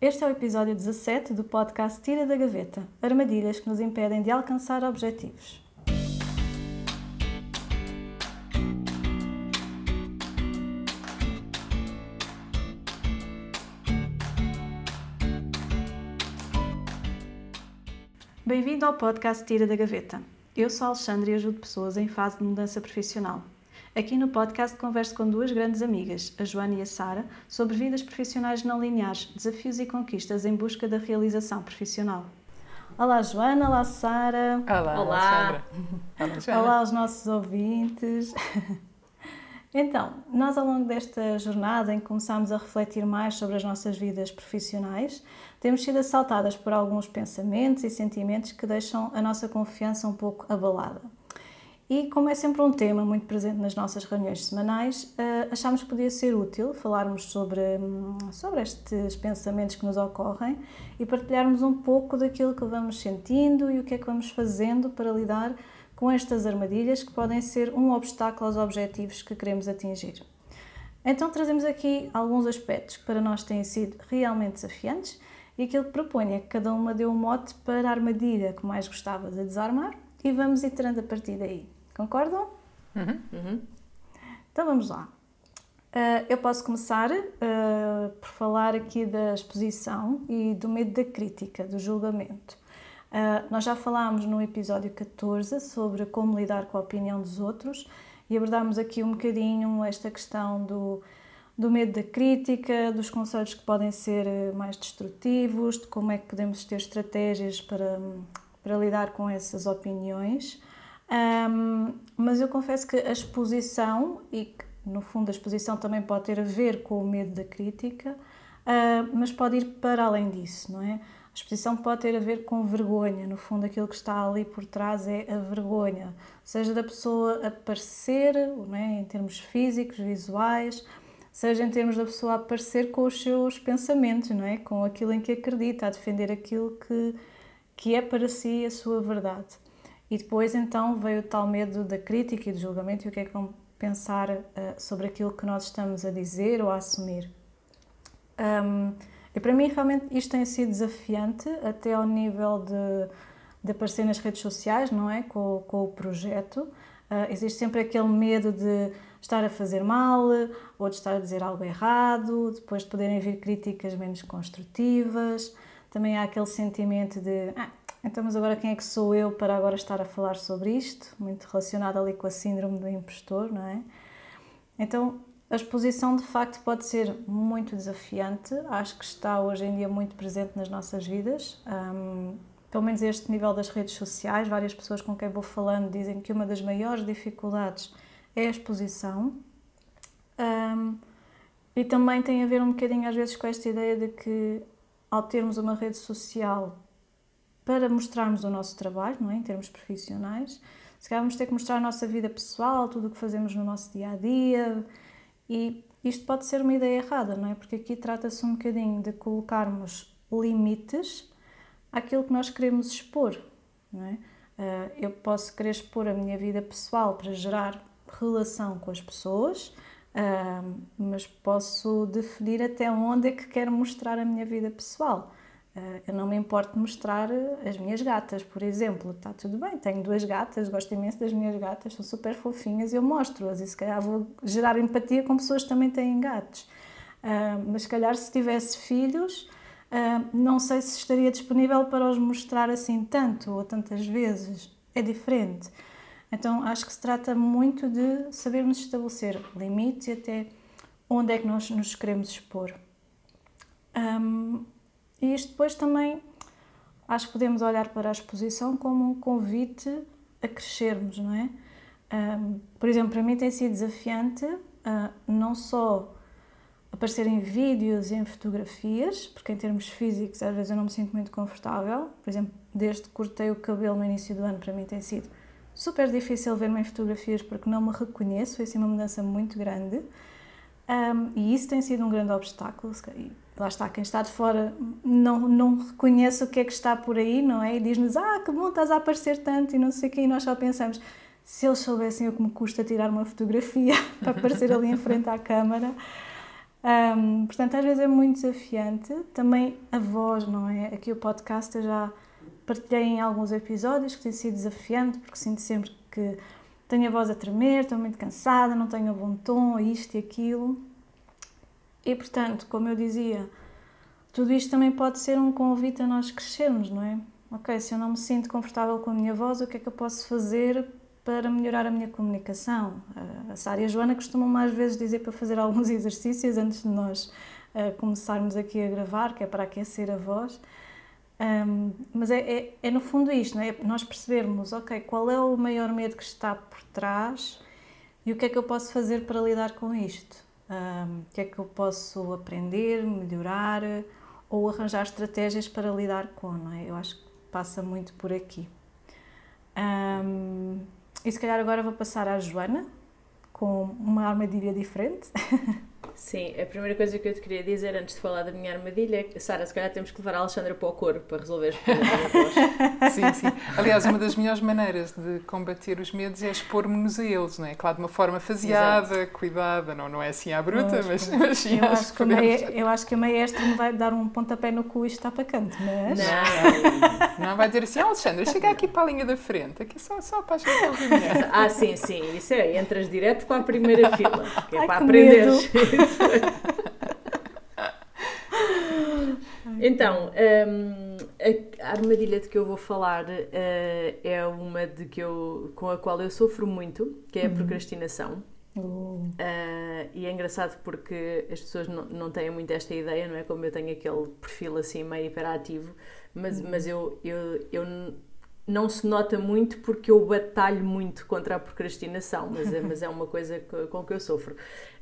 Este é o episódio 17 do podcast Tira da Gaveta armadilhas que nos impedem de alcançar objetivos. Bem-vindo ao podcast Tira da Gaveta. Eu sou Alexandre e ajudo pessoas em fase de mudança profissional. Aqui no podcast converso com duas grandes amigas, a Joana e a Sara, sobre vidas profissionais não lineares, desafios e conquistas em busca da realização profissional. Olá Joana, olá Sara. Olá, Olá. Olá, Joana. Olá aos nossos ouvintes. Então, nós ao longo desta jornada em que começámos a refletir mais sobre as nossas vidas profissionais, temos sido assaltadas por alguns pensamentos e sentimentos que deixam a nossa confiança um pouco abalada. E como é sempre um tema muito presente nas nossas reuniões semanais, eh, achámos que podia ser útil falarmos sobre, hum, sobre estes pensamentos que nos ocorrem e partilharmos um pouco daquilo que vamos sentindo e o que é que vamos fazendo para lidar com estas armadilhas que podem ser um obstáculo aos objetivos que queremos atingir. Então trazemos aqui alguns aspectos que para nós têm sido realmente desafiantes e aquilo que proponho é que cada uma dê um mote para a armadilha que mais gostava de desarmar e vamos iterando a partir daí. Concordam? Uhum. Então vamos lá. Uh, eu posso começar uh, por falar aqui da exposição e do medo da crítica, do julgamento. Uh, nós já falámos no episódio 14 sobre como lidar com a opinião dos outros e abordámos aqui um bocadinho esta questão do, do medo da crítica, dos conselhos que podem ser mais destrutivos, de como é que podemos ter estratégias para, para lidar com essas opiniões. Um, mas eu confesso que a exposição, e que no fundo a exposição também pode ter a ver com o medo da crítica, uh, mas pode ir para além disso, não é? A exposição pode ter a ver com vergonha, no fundo aquilo que está ali por trás é a vergonha, seja da pessoa aparecer, não é? em termos físicos, visuais, seja em termos da pessoa aparecer com os seus pensamentos, não é? Com aquilo em que acredita, a defender aquilo que, que é para si a sua verdade. E depois então veio o tal medo da crítica e do julgamento e o que é que vão pensar uh, sobre aquilo que nós estamos a dizer ou a assumir. Um, e para mim realmente isto tem sido desafiante até ao nível de, de aparecer nas redes sociais, não é? Com, com o projeto. Uh, existe sempre aquele medo de estar a fazer mal ou de estar a dizer algo errado, depois de poderem vir críticas menos construtivas. Também há aquele sentimento de ah, então, mas agora quem é que sou eu para agora estar a falar sobre isto? Muito relacionado ali com a síndrome do impostor, não é? Então, a exposição de facto pode ser muito desafiante, acho que está hoje em dia muito presente nas nossas vidas. Um, pelo menos este nível das redes sociais, várias pessoas com quem vou falando dizem que uma das maiores dificuldades é a exposição. Um, e também tem a ver um bocadinho às vezes com esta ideia de que ao termos uma rede social para mostrarmos o nosso trabalho, não é? em termos profissionais. Se calhar vamos ter que mostrar a nossa vida pessoal, tudo o que fazemos no nosso dia a dia. E isto pode ser uma ideia errada, não é? Porque aqui trata-se um bocadinho de colocarmos limites àquilo que nós queremos expor, não é? Eh, eu posso querer expor a minha vida pessoal para gerar relação com as pessoas, eh, mas posso definir até onde é que quero mostrar a minha vida pessoal. Eh, eu não me importo de mostrar eh, as minhas gatas, por exemplo. Está tudo bem, tenho duas gatas, gosto imenso das minhas gatas, são super fofinhas e eu mostro-as. E se calhar vou gerar empatia com pessoas que também têm gatos. Uh, mas se calhar se tivesse filhos, não sei se estaria disponível para os mostrar assim tanto ou tantas vezes. É diferente. Então acho que se trata muito de sabermos estabelecer limites e até onde é que nós nos queremos expor. E isto depois também acho que podemos olhar para a exposição como um convite a crescermos, não é? Um, por exemplo, para mim tem sido desafiante uh, não só aparecer em vídeos e em fotografias, porque em termos físicos às vezes eu não me sinto muito confortável. Por exemplo, desde que cortei o cabelo no início do ano, para mim tem sido super difícil ver-me em fotografias porque não me reconheço, foi assim uma mudança muito grande. Um, e isso tem sido um grande obstáculo. Lá está, quem está de fora não, não reconhece o que é que está por aí, não é? E diz-nos, ah, que bom, estás a aparecer tanto e não sei o quê. E nós só pensamos, se eles soubessem o que me custa tirar uma fotografia para aparecer ali em frente à câmara. Um, portanto, às vezes é muito desafiante. Também a voz, não é? Aqui o podcast eu já partilhei em alguns episódios que tem sido desafiante, porque sinto sempre que tenho a voz a tremer, estou muito cansada, não tenho bom tom, isto e aquilo. E portanto, como eu dizia, tudo isto também pode ser um convite a nós crescermos, não é? Ok, se eu não me sinto confortável com a minha voz, o que é que eu posso fazer para melhorar a minha comunicação? A Sara e a Joana costumam mais vezes dizer para fazer alguns exercícios antes de nós uh, começarmos aqui a gravar, que é para aquecer a voz. Um, mas é, é, é, no fundo isto, não é? Nós percebermos, ok, qual é o maior medo que está por trás e o que é que eu posso fazer para lidar com isto? Um, o que é que eu posso aprender, melhorar ou arranjar estratégias para lidar com, não é? Eu acho que passa muito por aqui. Um, e se calhar agora vou passar à Joana com uma armadilha diferente. Sim, a primeira coisa que eu te queria dizer antes de falar da minha armadilha é que, Sara, se calhar temos que levar a Alexandra para o coro para resolver os problemas. sim, sim. Aliás, uma das melhores maneiras de combater os medos é expor-nos a eles, não é? Claro, de uma forma faseada, Exato. cuidada, não, não é assim à bruta, mas, mas sim, eu acho, que podemos... eu acho que a maestra me vai dar um pontapé no cu e está para canto, mas... Não, não vai dizer assim, Alexandra, chega aqui para a linha da frente, aqui só, só para a gente ouvir Ah, sim, sim, isso é, entras direto para a primeira fila, que é Ai, para aprender. então, um, a armadilha de que eu vou falar uh, é uma de que eu, com a qual eu sofro muito, que é a uhum. procrastinação. Uh, e é engraçado porque as pessoas não, não têm muito esta ideia, não é? Como eu tenho aquele perfil assim meio hiperativo, mas, uhum. mas eu, eu, eu não se nota muito porque eu batalho muito contra a procrastinação, mas é, mas é uma coisa com que eu sofro.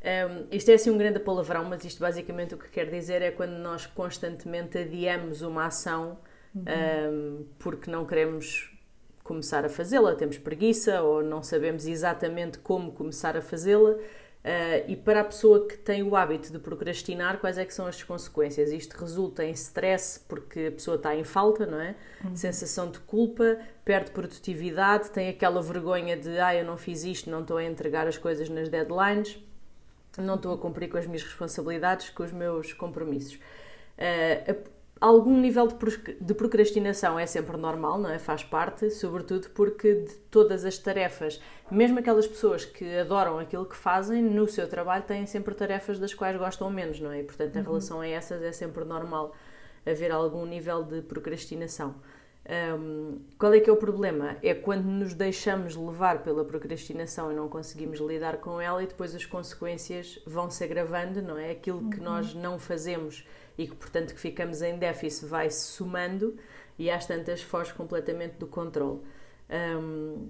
Um, isto é assim um grande palavrão, mas isto basicamente o que quer dizer é quando nós constantemente adiamos uma ação uhum. um, porque não queremos começar a fazê-la, temos preguiça ou não sabemos exatamente como começar a fazê-la. Uh, e para a pessoa que tem o hábito de procrastinar, quais é que são as consequências? Isto resulta em stress porque a pessoa está em falta, não é? Uhum. Sensação de culpa, perde produtividade, tem aquela vergonha de ah, eu não fiz isto, não estou a entregar as coisas nas deadlines, não estou a cumprir com as minhas responsabilidades, com os meus compromissos. Uh, algum nível de procrastinação é sempre normal, não é? Faz parte, sobretudo porque de todas as tarefas, mesmo aquelas pessoas que adoram aquilo que fazem, no seu trabalho têm sempre tarefas das quais gostam menos, não é? E, portanto, em uhum. relação a essas é sempre normal haver algum nível de procrastinação. Um, qual é que é o problema? É quando nos deixamos levar pela procrastinação e não conseguimos lidar com ela e depois as consequências vão se agravando, não é? Aquilo que uhum. nós não fazemos e que, portanto, que ficamos em déficit vai se somando e às tantas foge completamente do controle. Um,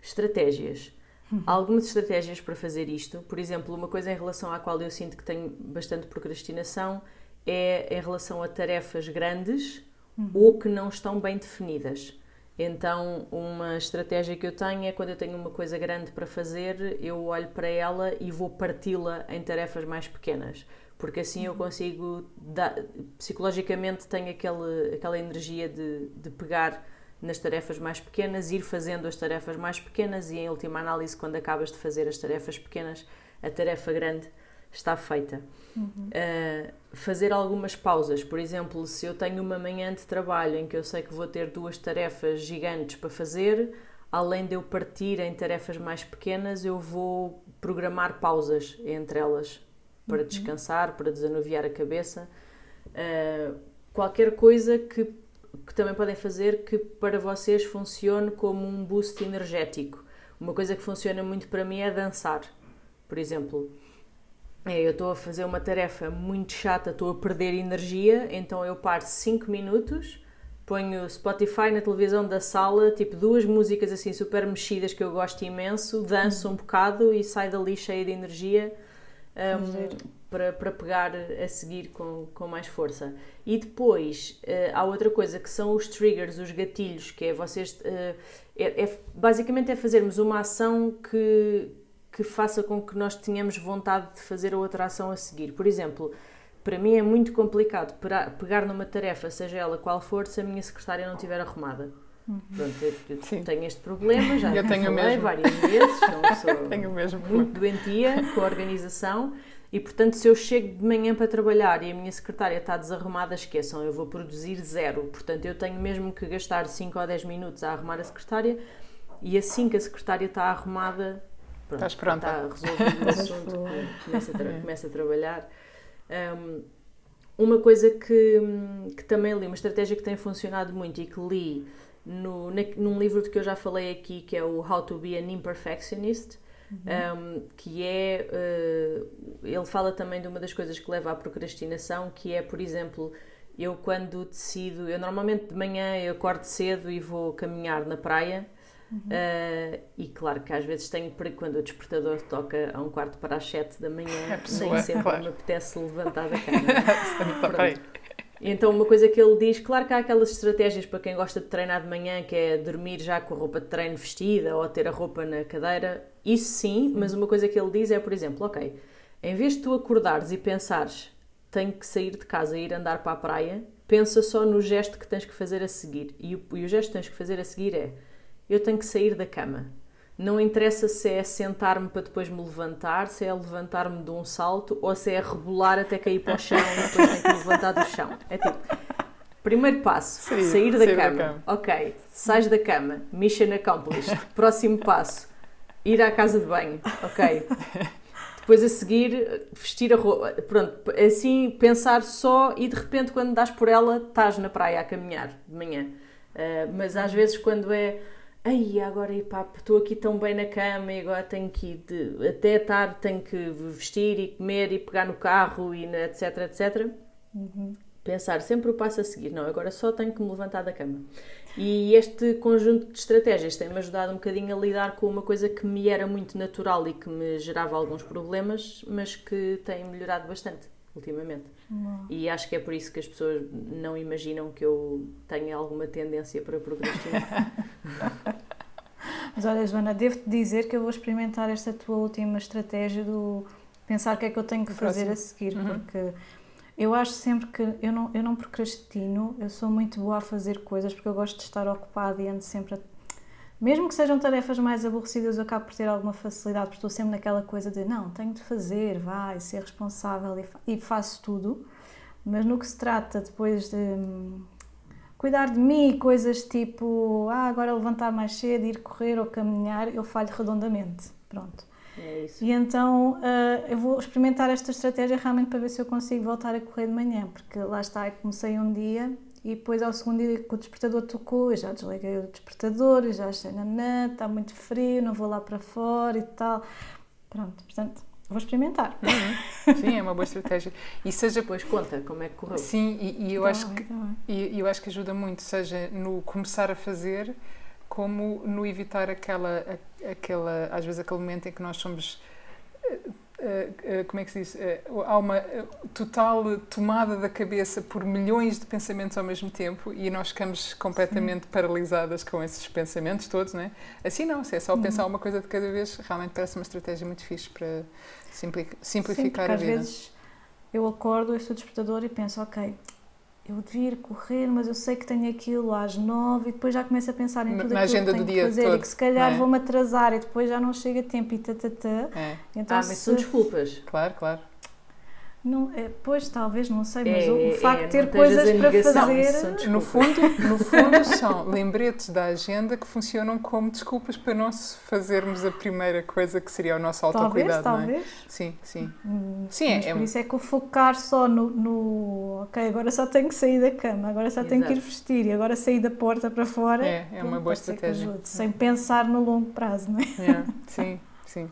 estratégias. Uhum. Há algumas estratégias para fazer isto. Por exemplo, uma coisa em relação à qual eu sinto que tenho bastante procrastinação é em relação a tarefas grandes uhum. ou que não estão bem definidas. Então, uma estratégia que eu tenho é quando eu tenho uma coisa grande para fazer, eu olho para ela e vou parti-la em tarefas mais pequenas porque assim eu consigo, dar, psicologicamente, tenho aquele, aquela energia de, de pegar nas tarefas mais pequenas, ir fazendo as tarefas mais pequenas e, em última análise, quando acabas de fazer as tarefas pequenas, a tarefa grande está feita. Uhum. Uh, fazer algumas pausas, por exemplo, se eu tenho uma manhã de trabalho em que eu sei que vou ter duas tarefas gigantes para fazer, além de eu partir em tarefas mais pequenas, eu vou programar pausas entre elas para uhum. descansar, para desanuviar a cabeça. Uh, qualquer coisa que, que também podem fazer que para vocês funcione como um boost energético. Uma coisa que funciona muito para mim é dançar. Por exemplo, é, eu estou a fazer uma tarefa muito chata, estou a perder energia, então eu paro 5 minutos, ponho Spotify na televisão da sala, tipo duas músicas assim super mexidas que eu gosto imenso, danço um bocado e saio dali cheia de energia um, para, para pegar a seguir com, com mais força. E depois uh, há outra coisa que são os triggers, os gatilhos, que é vocês. Uh, é, é, basicamente é fazermos uma ação que, que faça com que nós tenhamos vontade de fazer a outra ação a seguir. Por exemplo, para mim é muito complicado pegar numa tarefa, seja ela qual for, se a minha secretária não estiver arrumada. Uhum. Pronto, eu, eu tenho este problema, já eu tenho falei mesmo. várias vezes, sou, sou tenho mesmo muito doentia com a organização E portanto, se eu chego de manhã para trabalhar e a minha secretária está desarrumada, esqueçam, eu vou produzir zero. Portanto, eu tenho mesmo que gastar 5 ou 10 minutos a arrumar a secretária e assim que a secretária está arrumada, Estás pronta. está resolvido o assunto, começa a, começa a trabalhar. Um, uma coisa que, que também li, uma estratégia que tem funcionado muito e que li no, num livro de que eu já falei aqui, que é o How to Be an Imperfectionist, uhum. um, que é. Uh, ele fala também de uma das coisas que leva à procrastinação, que é, por exemplo, eu quando decido. Eu normalmente de manhã eu acordo cedo e vou caminhar na praia. Uhum. Uh, e claro que às vezes tenho para quando o despertador toca a um quarto para as sete da manhã, é nem sempre claro. me apetece levantar da cama. Então, uma coisa que ele diz, claro que há aquelas estratégias para quem gosta de treinar de manhã, que é dormir já com a roupa de treino vestida ou ter a roupa na cadeira, isso sim, mas uma coisa que ele diz é, por exemplo, ok, em vez de tu acordares e pensares tenho que sair de casa e ir andar para a praia, pensa só no gesto que tens que fazer a seguir. E o, e o gesto que tens que fazer a seguir é eu tenho que sair da cama. Não interessa se é sentar-me para depois me levantar, se é levantar-me de um salto ou se é rebolar até cair para o chão e depois tenho que me levantar do chão. É tipo, primeiro passo, Sim, sair, da, sair cama. da, cama. Ok, sais da cama, mission accomplished. Próximo passo, ir à casa de banho. Ok. Depois a seguir, vestir a roupa. Pronto, assim, pensar só e de repente quando dás por ela, estás na praia a caminhar de manhã. Uh, mas às vezes quando é Ai, agora pá, estou aqui tão bem na cama e agora tenho que ir de, até tarde tenho que vestir e comer e pegar no carro e etc, etc. Uhum. Pensar sempre o passo a seguir. Não, agora só tenho que me levantar da cama. E este conjunto de estratégias tem-me ajudado um bocadinho a lidar com uma coisa que me era muito natural e que me gerava alguns problemas, mas que tem melhorado bastante ultimamente. Uhum. E acho que é por isso que as pessoas não imaginam que eu tenha alguma tendência para procrastinar. Mas olha, Joana, devo-te dizer que eu vou experimentar esta tua última estratégia do pensar o que é que eu tenho que fazer a seguir, uhum. porque eu acho sempre que eu não, eu não procrastino, eu sou muito boa a fazer coisas porque eu gosto de estar ocupada e ando sempre a mesmo que sejam tarefas mais aborrecidas, eu acabo por ter alguma facilidade, porque estou sempre naquela coisa de não, tenho de fazer, vai, ser responsável e, fa e faço tudo. Mas no que se trata depois de hum, cuidar de mim, coisas tipo, ah, agora levantar mais cedo, ir correr ou caminhar, eu falho redondamente. Pronto. É isso. E então uh, eu vou experimentar esta estratégia realmente para ver se eu consigo voltar a correr de manhã, porque lá está, eu comecei um dia e depois ao segundo dia que o despertador tocou, eu já desliguei o despertador, já achei, nanã, está muito frio, não vou lá para fora e tal. Pronto, portanto, vou experimentar. Uhum. Sim, é uma boa estratégia. E seja... Depois conta como é que correu. Sim, e, e eu, tá acho que, tá e, eu acho que ajuda muito, seja no começar a fazer, como no evitar aquela, aquela às vezes aquele momento em que nós somos como é que se diz? Uh, há uma total tomada da cabeça por milhões de pensamentos ao mesmo tempo e nós ficamos completamente Sim. paralisadas com esses pensamentos todos, não é? Assim não, se é só pensar uma coisa de cada vez, realmente parece uma estratégia muito fixe para simplificar Sim, a vida. Às vezes eu acordo, eu sou despertador e penso, ok, eu devia ir correr, mas eu sei que tenho aquilo às nove e depois já começo a pensar em tudo Na aquilo que tenho que fazer todo, e que se calhar é? vou-me atrasar e depois já não chega a tempo e tatatá. É. Então, ah, mas se... são desculpas. Claro, claro. Não, é, pois, talvez, não sei, mas é, o, o facto é, de ter coisas para fazer. No fundo, no fundo, são lembretes da agenda que funcionam como desculpas para não fazermos a primeira coisa que seria o nosso autocuidado. Talvez, não é? talvez. Sim, sim. Hum, sim é, por isso é que o focar só no, no, Ok, agora só tenho que sair da cama, agora só Exato. tenho que ir vestir e agora sair da porta para fora. É, é uma boa estratégia. Ajude, sem pensar no longo prazo, não é? é sim, sim.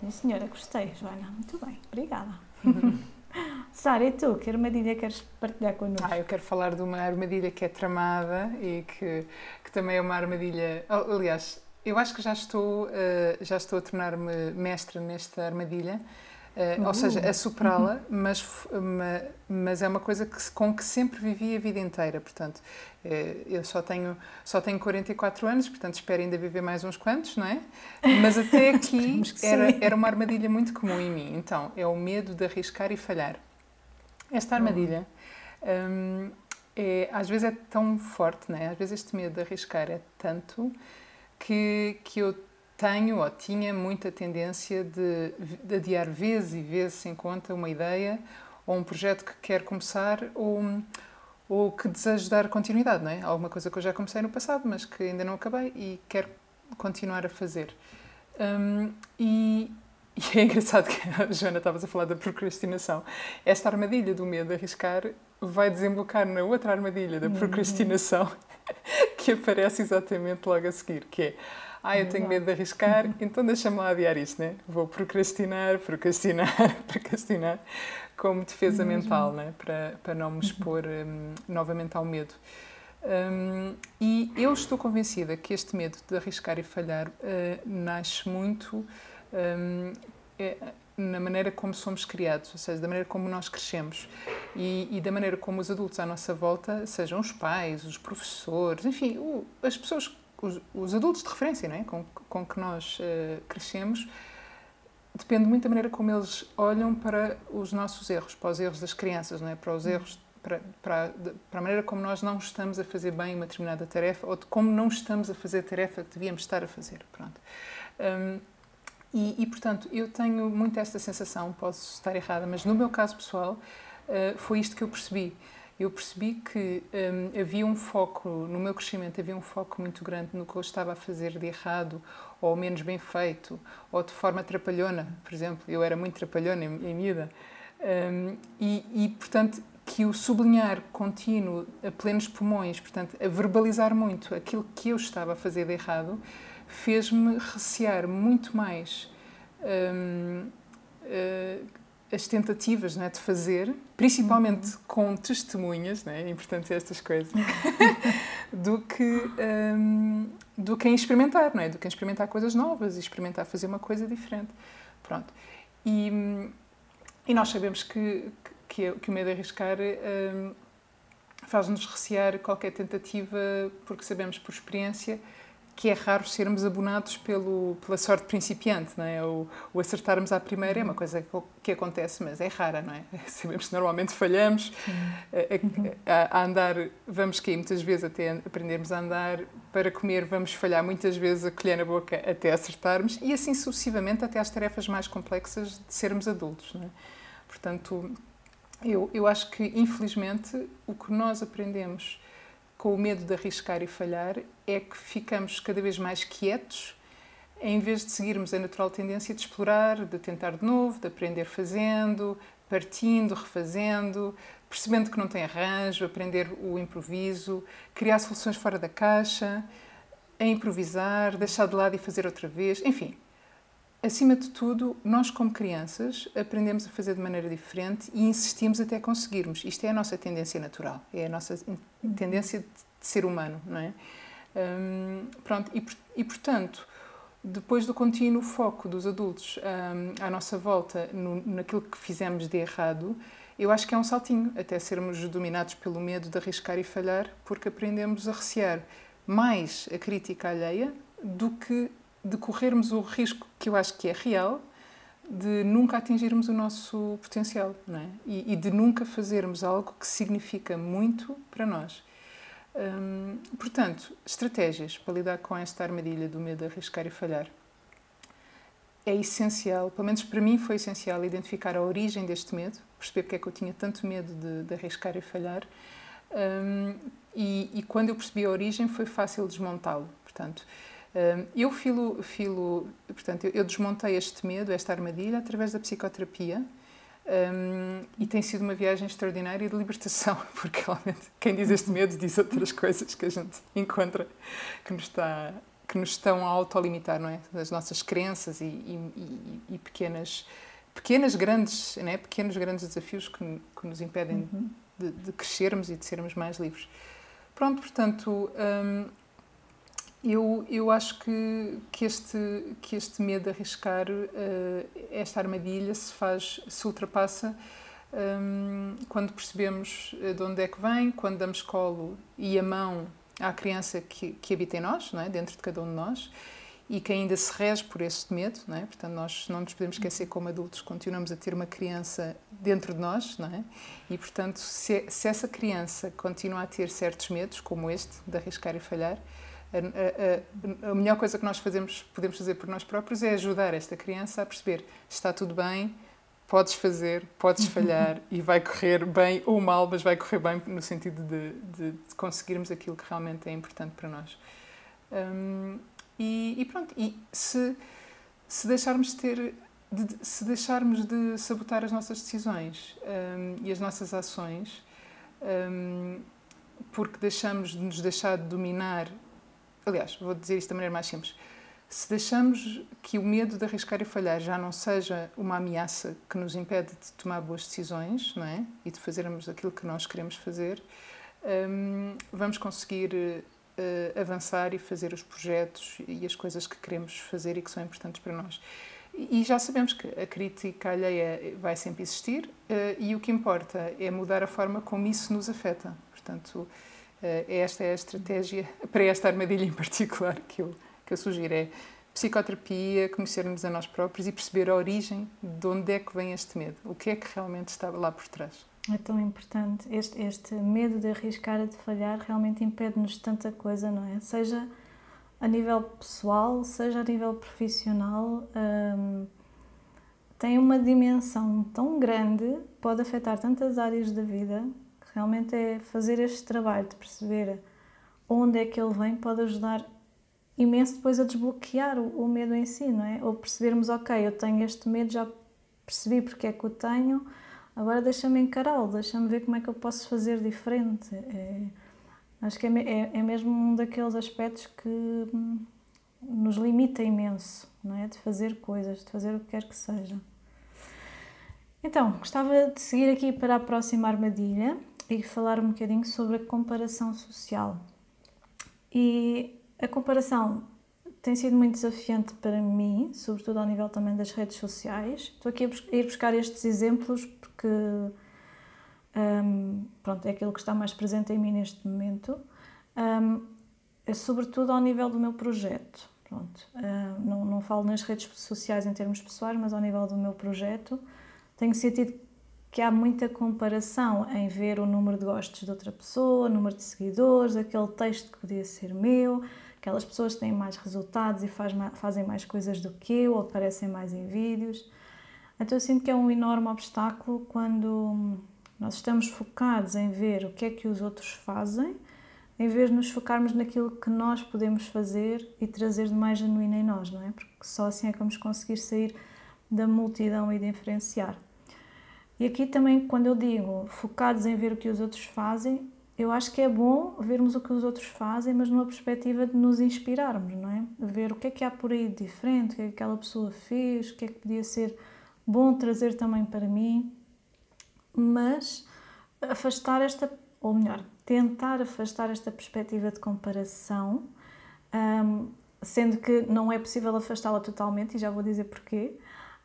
Sim, senhora, gostei, Joana. Muito bem, obrigada. Sara, e tu? Que armadilha queres partilhar connosco? Ah, eu quero falar de uma armadilha que é tramada e que, que também é uma armadilha. Aliás, eu acho que já estou, uh, já estou a tornar-me mestra nesta armadilha. Uh, ou seja, a superá-la, uhum. mas, mas é uma coisa que, com que sempre vivi a vida inteira. Portanto, uh, eu só tenho, só tenho 44 anos, portanto, espero ainda viver mais uns quantos, não é? Mas até aqui era, era uma armadilha muito comum em mim. Então, é o medo de arriscar e falhar. Esta armadilha, um, é, às vezes, é tão forte, não é? Às vezes, este medo de arriscar é tanto que, que eu tenho ou tinha muita tendência de, de adiar vezes e vezes sem conta uma ideia ou um projeto que quer começar ou, ou que desejo dar continuidade, não é? Alguma coisa que eu já comecei no passado, mas que ainda não acabei e quero continuar a fazer. Um, e, e é engraçado que a Joana estavas a falar da procrastinação. Esta armadilha do medo de arriscar vai desembocar na outra armadilha da uhum. procrastinação que aparece exatamente logo a seguir, que é ah, eu tenho medo de arriscar, então deixa-me lá adiar isto, né? Vou procrastinar, procrastinar, procrastinar, como defesa mental, né? Para, para não me expor um, novamente ao medo. Um, e eu estou convencida que este medo de arriscar e falhar uh, nasce muito um, é, na maneira como somos criados, ou seja, da maneira como nós crescemos e, e, da maneira como os adultos à nossa volta, sejam os pais, os professores, enfim, as pessoas, os, os, adultos de referência, não é? com, com que nós uh, crescemos, depende muito da maneira como eles olham para os nossos erros, para os erros das crianças, não é? para os hum. erros para, para, para, a maneira como nós não estamos a fazer bem uma determinada tarefa ou de como não estamos a fazer a tarefa que devíamos estar a fazer. Pronto. Um, e, e, portanto, eu tenho muito esta sensação, posso estar errada, mas no meu caso pessoal, uh, foi isto que eu percebi. Eu percebi que um, havia um foco, no meu crescimento, havia um foco muito grande no que eu estava a fazer de errado, ou menos bem feito, ou de forma trapalhona. Por exemplo, eu era muito trapalhona em, em miúda. Um, e, e, portanto, que o sublinhar contínuo a plenos pulmões, portanto, a verbalizar muito aquilo que eu estava a fazer de errado, fez-me recear muito mais hum, uh, as tentativas né, de fazer, principalmente uhum. com testemunhas, né, é importante estas coisas, do que, um, do que em experimentar, não é? Do que em experimentar coisas novas e experimentar fazer uma coisa diferente. Pronto. E, e nós sabemos que, que, que o medo de arriscar um, faz-nos recear qualquer tentativa, porque sabemos por experiência que é raro sermos abonados pelo, pela sorte principiante, não é? O, o acertarmos à primeira é uma coisa que, acontece, mas é rara, não é? Sabemos que normalmente falhamos. A, a, a, andar, vamos cair muitas vezes até aprendermos a andar. Para comer, vamos falhar muitas vezes a colher na boca até acertarmos. E assim sucessivamente até às tarefas mais complexas de sermos adultos, não é? Portanto, eu, eu acho que, infelizmente, o que nós aprendemos com o medo de arriscar e falhar é que ficamos cada vez mais quietos em vez de seguirmos a natural tendência de explorar, de tentar de novo, de aprender fazendo, partindo, refazendo, percebendo que não tem arranjo, aprender o improviso, criar soluções fora da caixa, a improvisar, deixar de lado e fazer outra vez, enfim, acima de tudo, nós como crianças aprendemos a fazer de maneira diferente e insistimos até conseguirmos. Isto é a nossa tendência natural, é a nossa tendência de ser humano, não é? Hum, pronto, e, e, portanto, depois do contínuo foco dos adultos hum, à nossa volta no, naquilo que fizemos de errado, eu acho que é um saltinho até sermos dominados pelo medo de arriscar e falhar, porque aprendemos a recear mais a crítica alheia do que de corrermos o risco que eu acho que é real de nunca atingirmos o nosso potencial não é? e, e de nunca fazermos algo que significa muito para nós. Hum, portanto, estratégias para lidar com esta armadilha do medo de arriscar e falhar. É essencial, pelo menos para mim foi essencial, identificar a origem deste medo, perceber porque é que eu tinha tanto medo de, de arriscar e falhar. Hum, e, e, quando eu percebi a origem, foi fácil desmontá-lo. Portanto, eu filo, filo portanto, eu desmontei este medo, esta armadilha, através da psicoterapia. Um, e tem sido uma viagem extraordinária de libertação, porque realmente quem diz este medo diz outras coisas que a gente encontra que nos, está, que nos estão a autolimitar, não é? As nossas crenças e, e, e, pequenas, pequenas grandes, não é? pequenos grandes desafios que, que nos impedem uhum. de, de, crescermos e de sermos mais livres. Pronto, portanto, um, eu, eu acho que, que, este, que este medo de arriscar uh, esta armadilha se faz, se ultrapassa um, quando percebemos eh, de onde é que vem, quando damos colo e a mão à criança que, que habita em nós, não é? dentro de cada um de nós, e que ainda se rege por este medo, não é? Portanto, nós não nos podemos esquecer como adultos, continuamos a ter uma criança dentro de nós, não é? E, portanto, se, se essa criança continua a ter certos medos, como este, de arriscar e falhar, A, a, a, melhor coisa que nós fazemos, podemos fazer por nós próprios é ajudar esta criança a perceber está tudo bem, podes fazer, podes falhar e vai correr bem ou mal, mas vai correr bem no sentido de, de, de conseguirmos aquilo que realmente é importante para nós. Um, e, e, pronto, e se, se deixarmos de ter de, se deixarmos de sabotar as nossas decisões um, e as nossas ações, um, porque deixamos de nos deixar de dominar. Aliás, vou dizer isto da maneira mais simples. Se deixamos que o medo de arriscar e falhar já não seja uma ameaça que nos impede de tomar boas decisões não é? e de fazermos aquilo que nós queremos fazer, um, vamos conseguir uh, avançar e fazer os projetos e as coisas que queremos fazer e que são importantes para nós. E já sabemos que a crítica alheia vai sempre existir eh, e o que importa é mudar a forma como isso nos afeta. Portanto, esta é a estratégia para esta armadilha em particular que eu, que eu sugiro. É psicoterapia, conhecermos a nós próprios e perceber a origem de onde é que vem este medo. O que é que realmente está lá por trás. É tão importante. Este, este medo de arriscar de falhar realmente impede-nos tanta coisa, não é? Seja a nível pessoal, seja a nível profissional, um, tem uma dimensão tão grande, pode afetar tantas áreas da vida, realmente é fazer este trabalho de perceber onde é que ele vem, pode ajudar imenso depois a desbloquear o, o medo em si, não é? Ou percebermos, ok, eu tenho este medo, já percebi porque é que o tenho, agora deixa-me encará-lo, deixa-me ver como é que eu posso fazer diferente. É, Acho que é, é, é mesmo um daqueles aspectos que hum, nos limita imenso, não é? De fazer coisas, de fazer o que quer que seja. Então, gostava de seguir aqui para a próxima armadilha e falar um bocadinho sobre a comparação social. E a comparação tem sido muito desafiante para mim, sobretudo ao nível também das redes sociais. Estou aqui a ir buscar estes exemplos porque um, pronto, é aquilo que está mais presente em mim neste momento, um, é sobretudo ao nível do meu projeto. Pronto, uh, não, não falo nas redes sociais em termos pessoais, mas ao nível do meu projeto, tenho sentido que há muita comparação em ver o número de gostos de outra pessoa, o número de seguidores, aquele texto que podia ser meu, aquelas pessoas que têm mais resultados e faz, fazem mais coisas do que eu, ou aparecem mais em vídeos. Então eu sinto que é um enorme obstáculo quando nós estamos focados em ver o que é que os outros fazem, em vez de nos focarmos naquilo que nós podemos fazer e trazer de mais genuíno em nós, não é? Porque só assim é que vamos conseguir sair da multidão e diferenciar. E aqui também, quando eu digo focados em ver o que os outros fazem, eu acho que é bom vermos o que os outros fazem, mas numa perspectiva de nos inspirarmos, não é? Ver o que é que há por aí de diferente, o que é que aquela pessoa fez, o que é que podia ser bom trazer também para mim mas afastar esta, ou melhor, tentar afastar esta perspectiva de comparação, um, sendo que não é possível afastá-la totalmente, e já vou dizer porquê,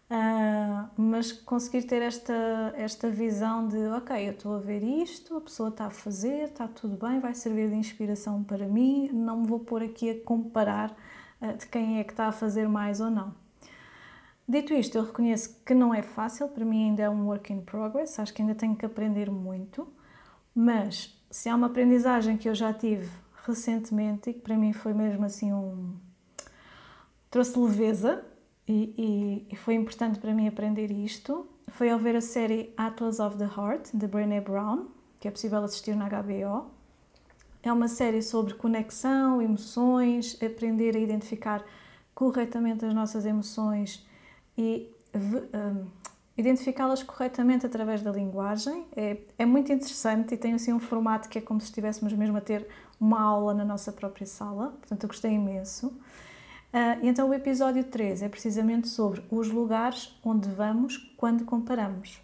uh, mas conseguir ter esta, esta visão de, ok, eu estou a ver isto, a pessoa está a fazer, está tudo bem, vai servir de inspiração para mim, não me vou pôr aqui a comparar uh, de quem é que está a fazer mais ou não. Dito isto, eu reconheço que não é fácil, para mim ainda é um work in progress, acho que ainda tenho que aprender muito, mas se há uma aprendizagem que eu já tive recentemente e que para mim foi mesmo assim um. trouxe leveza e, e, foi importante para mim aprender isto, foi ao ver a série Atlas of the Heart, de Brené Brown, que é possível assistir na HBO. É uma série sobre conexão, emoções, aprender a identificar corretamente as nossas emoções e um, identificá-las corretamente através da linguagem. É, é muito interessante e tem assim um formato que é como se estivéssemos mesmo a ter uma aula na nossa própria sala, portanto eu gostei imenso. Uh, então o episódio 3 é precisamente sobre os lugares onde vamos quando comparamos.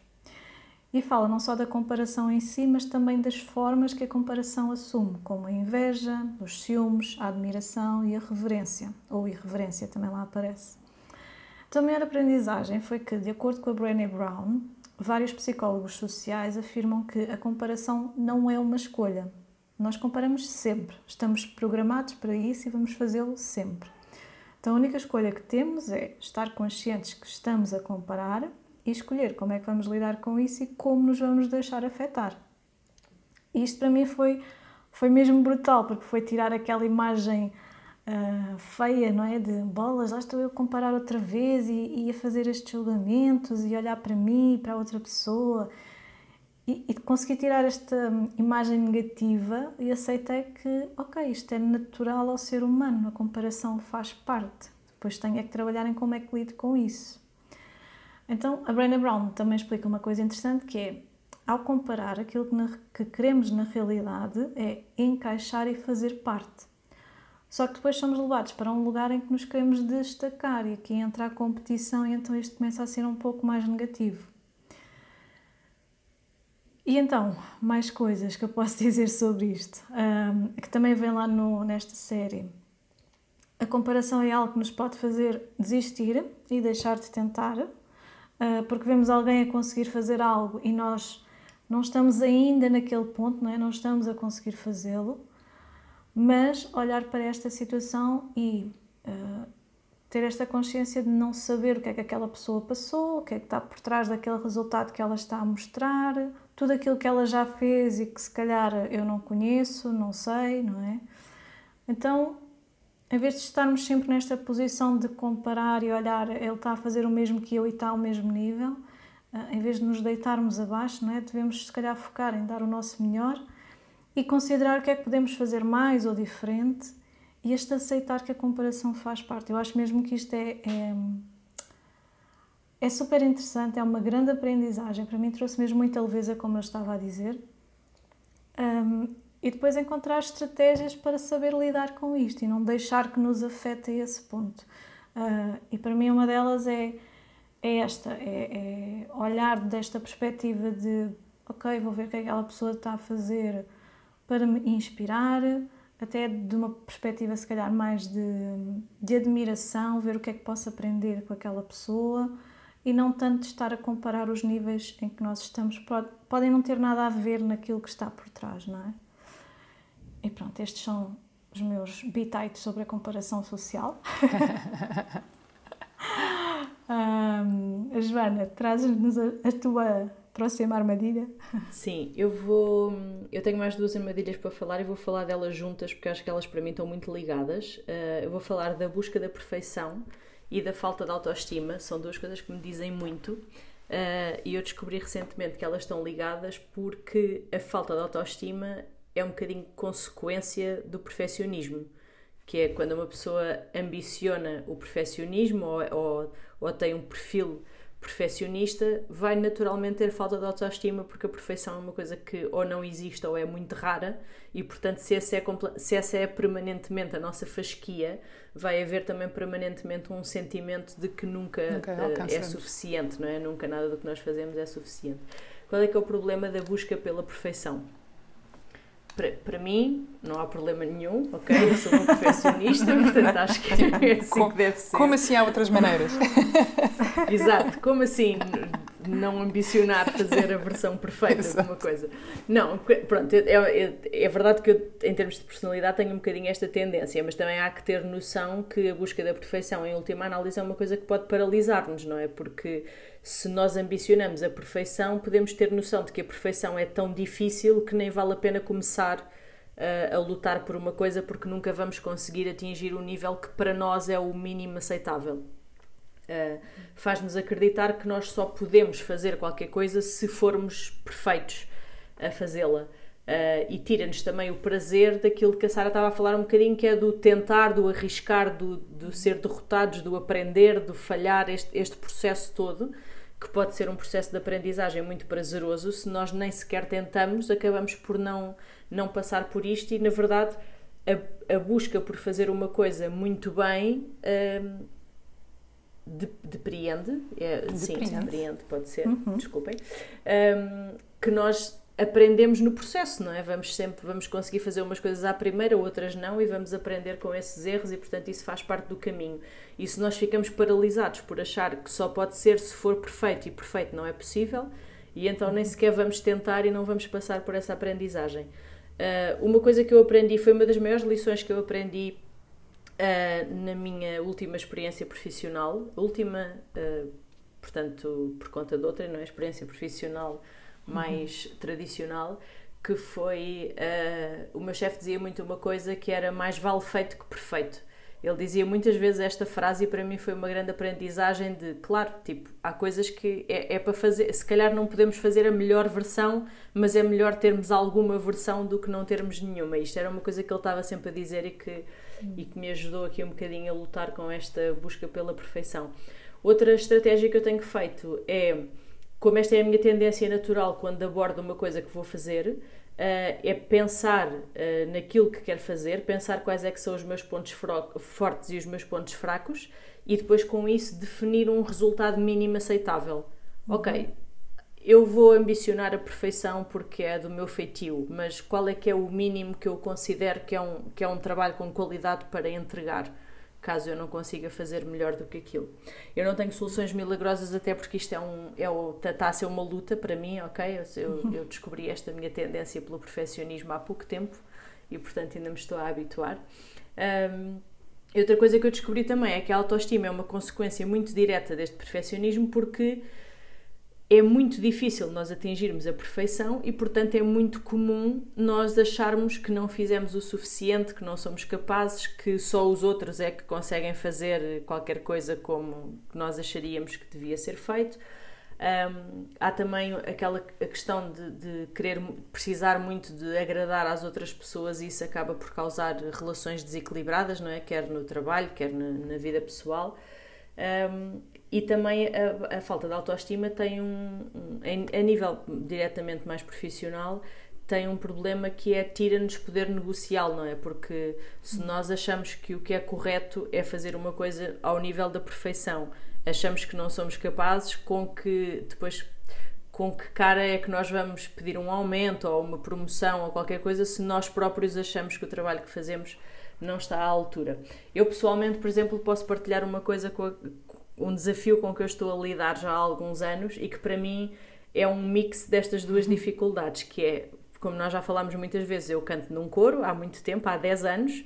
E fala não só da comparação em si, mas também das formas que a comparação assume, como a inveja, os ciúmes, a admiração e a reverência, ou irreverência também lá aparece. Então, a maior aprendizagem foi que, de acordo com a Brené Brown, vários psicólogos sociais afirmam que a comparação não é uma escolha. Nós comparamos sempre, estamos programados para isso e vamos fazê-lo sempre. Então, a única escolha que temos é estar conscientes que estamos a comparar e escolher como é que vamos lidar com isso e como nos vamos deixar afetar. Isto para mim foi, foi mesmo brutal, porque foi tirar aquela imagem uh, feia, não é? De bolas, lá estou eu a comparar outra vez e, e a fazer estes julgamentos e olhar para mim e para outra pessoa e, e conseguir tirar esta imagem negativa e aceitei que, ok, isto é natural ao ser humano, a comparação faz parte. Depois tenho é que trabalhar em como é que lido com isso. Então, a Brené Brown também explica uma coisa interessante que é, ao comparar, aquilo que, na, que queremos na realidade é encaixar e fazer parte. Só que depois somos levados para um lugar em que nos queremos destacar e aqui entra a competição e então isto começa a ser um pouco mais negativo. E então, mais coisas que eu posso dizer sobre isto, um, que também vem lá no, nesta série. A comparação é algo que nos pode fazer desistir e deixar de tentar, uh, porque vemos alguém a conseguir fazer algo e nós não estamos ainda naquele ponto, não é? Não estamos a conseguir fazê-lo, mas olhar para esta situação e uh, ter esta consciência de não saber o que é que aquela pessoa passou, o que é que está por trás daquele resultado que ela está a mostrar, tudo aquilo que ela já fez e que se calhar eu não conheço, não sei, não é? Então, em vez de estarmos sempre nesta posição de comparar e olhar, ele está a fazer o mesmo que eu e está ao mesmo nível, eh, em vez de nos deitarmos abaixo, não é? devemos se calhar focar em dar o nosso melhor e considerar o que é que podemos fazer mais ou diferente e este aceitar que a comparação faz parte. Eu acho mesmo que isto é, é é super interessante, é uma grande aprendizagem. Para mim, trouxe mesmo muita leveza, como eu estava a dizer. Um, e depois encontrar estratégias para saber lidar com isto e não deixar que nos afete a esse ponto. Uh, e para mim, uma delas é, é esta: é, é, olhar desta perspectiva de, ok, vou ver o que é aquela pessoa está a fazer para me inspirar, até de uma perspectiva, se calhar, mais de, de admiração, ver o que é que posso aprender com aquela pessoa e não tanto estar a comparar os níveis em que nós estamos, podem não ter nada a ver naquilo que está por trás, não é? E pronto, estes são os meus bitites sobre a comparação social. um, Joana, trazes-nos a, a tua próxima armadilha? Sim, eu vou. Eu tenho mais duas armadilhas para falar e vou falar delas juntas porque acho que elas para mim estão muito ligadas. Uh, eu vou falar da busca da perfeição e da falta de autoestima. São duas coisas que me dizem muito. Uh, e eu descobri recentemente que elas estão ligadas porque a falta de autoestima é um bocadinho consequência do perfeccionismo, que é quando uma pessoa ambiciona o perfeccionismo ou, ou, ou tem um perfil perfeccionista vai naturalmente ter falta de autoestima porque a perfeição é uma coisa que ou não existe ou é muito rara e portanto se essa é, se essa é permanentemente a nossa fasquia vai haver também permanentemente um sentimento de que nunca, nunca uh, é suficiente, não é? Nunca nada do que nós fazemos é suficiente. Qual é que é o problema da busca pela perfeição? para, para mim, não há problema nenhum, ok? Eu sou um perfeccionista, portanto acho que é assim como, que deve ser. Como assim há outras maneiras? Exato, como assim não ambicionar fazer a versão perfeita de uma coisa? Não, pronto, é, é, é, verdade que eu, em termos de personalidade, tenho um bocadinho esta tendência, mas também há que ter noção que a busca da perfeição, em última análise, é uma coisa que pode paralisar-nos, não é? Porque se nós ambicionamos a perfeição, podemos ter noção de que a perfeição é tão difícil que nem vale a pena começar uh, a lutar por uma coisa porque nunca vamos conseguir atingir o nível que para nós é o mínimo aceitável. Uh, Faz-nos acreditar que nós só podemos fazer qualquer coisa se formos perfeitos a fazê-la. Uh, e tira-nos também o prazer daquilo que a Sara estava a falar um bocadinho, que é do tentar, do arriscar, do, do ser derrotados, do aprender, do falhar, este, este processo todo que pode ser um processo de aprendizagem muito prazeroso, se nós nem sequer tentamos, acabamos por não, não passar por isto e, na verdade, a, a busca por fazer uma coisa muito bem um, de, depreende, é, depreende. sim, depreende, pode ser, uhum. desculpem, um, que nós aprendemos no processo, não é? Vamos sempre, vamos conseguir fazer umas coisas à primeira, outras não, e vamos aprender com esses erros, e portanto isso faz parte do caminho. E se nós ficamos paralisados por achar que só pode ser se for perfeito, e perfeito não é possível, e então nem sequer vamos tentar e não vamos passar por essa aprendizagem. Uh, uma coisa que eu aprendi, foi uma das maiores lições que eu aprendi uh, na minha última experiência profissional, última, uh, portanto, por conta de outra, não é? Experiência profissional mais uhum. tradicional, que foi uh, o meu chefe dizia muito uma coisa que era mais vale feito que perfeito. ele dizia muitas vezes esta frase e para mim foi uma grande aprendizagem de, claro, tipo, há coisas que é, é para fazer, se calhar não podemos fazer a melhor versão, mas é melhor termos alguma versão do que não termos nenhuma. Isto era uma coisa que ele estava sempre a dizer e que, e que me ajudou aqui um bocadinho a lutar com esta busca pela perfeição. Outra estratégia que eu tenho feito é, como esta é a minha tendência natural quando abordo uma coisa que vou fazer, Uh, é pensar uh, naquilo que quero fazer, pensar quais é que são os meus pontos fortes e os meus pontos fracos e depois com isso definir um resultado mínimo aceitável. Ok, eu vou ambicionar a perfeição porque é do meu feitio, mas qual é que é o mínimo que eu considero que é um, que é um trabalho com qualidade para entregar? caso eu não consiga fazer melhor do que aquilo. Eu não tenho soluções milagrosas, até porque isto é um, é o, está tá a ser uma luta para mim, ok? Eu, eu descobri esta minha tendência pelo perfeccionismo há pouco tempo e, portanto, ainda me estou a habituar. Um, outra coisa que eu descobri também é que a autoestima é uma consequência muito direta deste perfeccionismo, porque é muito difícil nós atingirmos a perfeição e, portanto, é muito comum nós acharmos que não fizemos o suficiente, que não somos capazes, que só os outros é que conseguem fazer qualquer coisa como nós acharíamos que devia ser feito. Um, há também aquela questão de, de, querer precisar muito de agradar às outras pessoas e isso acaba por causar relações desequilibradas, não é? Quer no trabalho, quer na, na vida pessoal. Um, e também a, a, falta de autoestima tem um, um, a nível diretamente mais profissional tem um problema que é tira-nos poder negocial, não é? Porque se nós achamos que o que é correto é fazer uma coisa ao nível da perfeição, achamos que não somos capazes, com que depois com que cara é que nós vamos pedir um aumento ou uma promoção ou qualquer coisa se nós próprios achamos que o trabalho que fazemos não está à altura. Eu pessoalmente, por exemplo, posso partilhar uma coisa com a, um desafio com que eu estou a lidar já há alguns anos e que para mim é um mix destas duas uhum. dificuldades, que é, como nós já falámos muitas vezes, eu canto num coro há muito tempo, há 10 anos,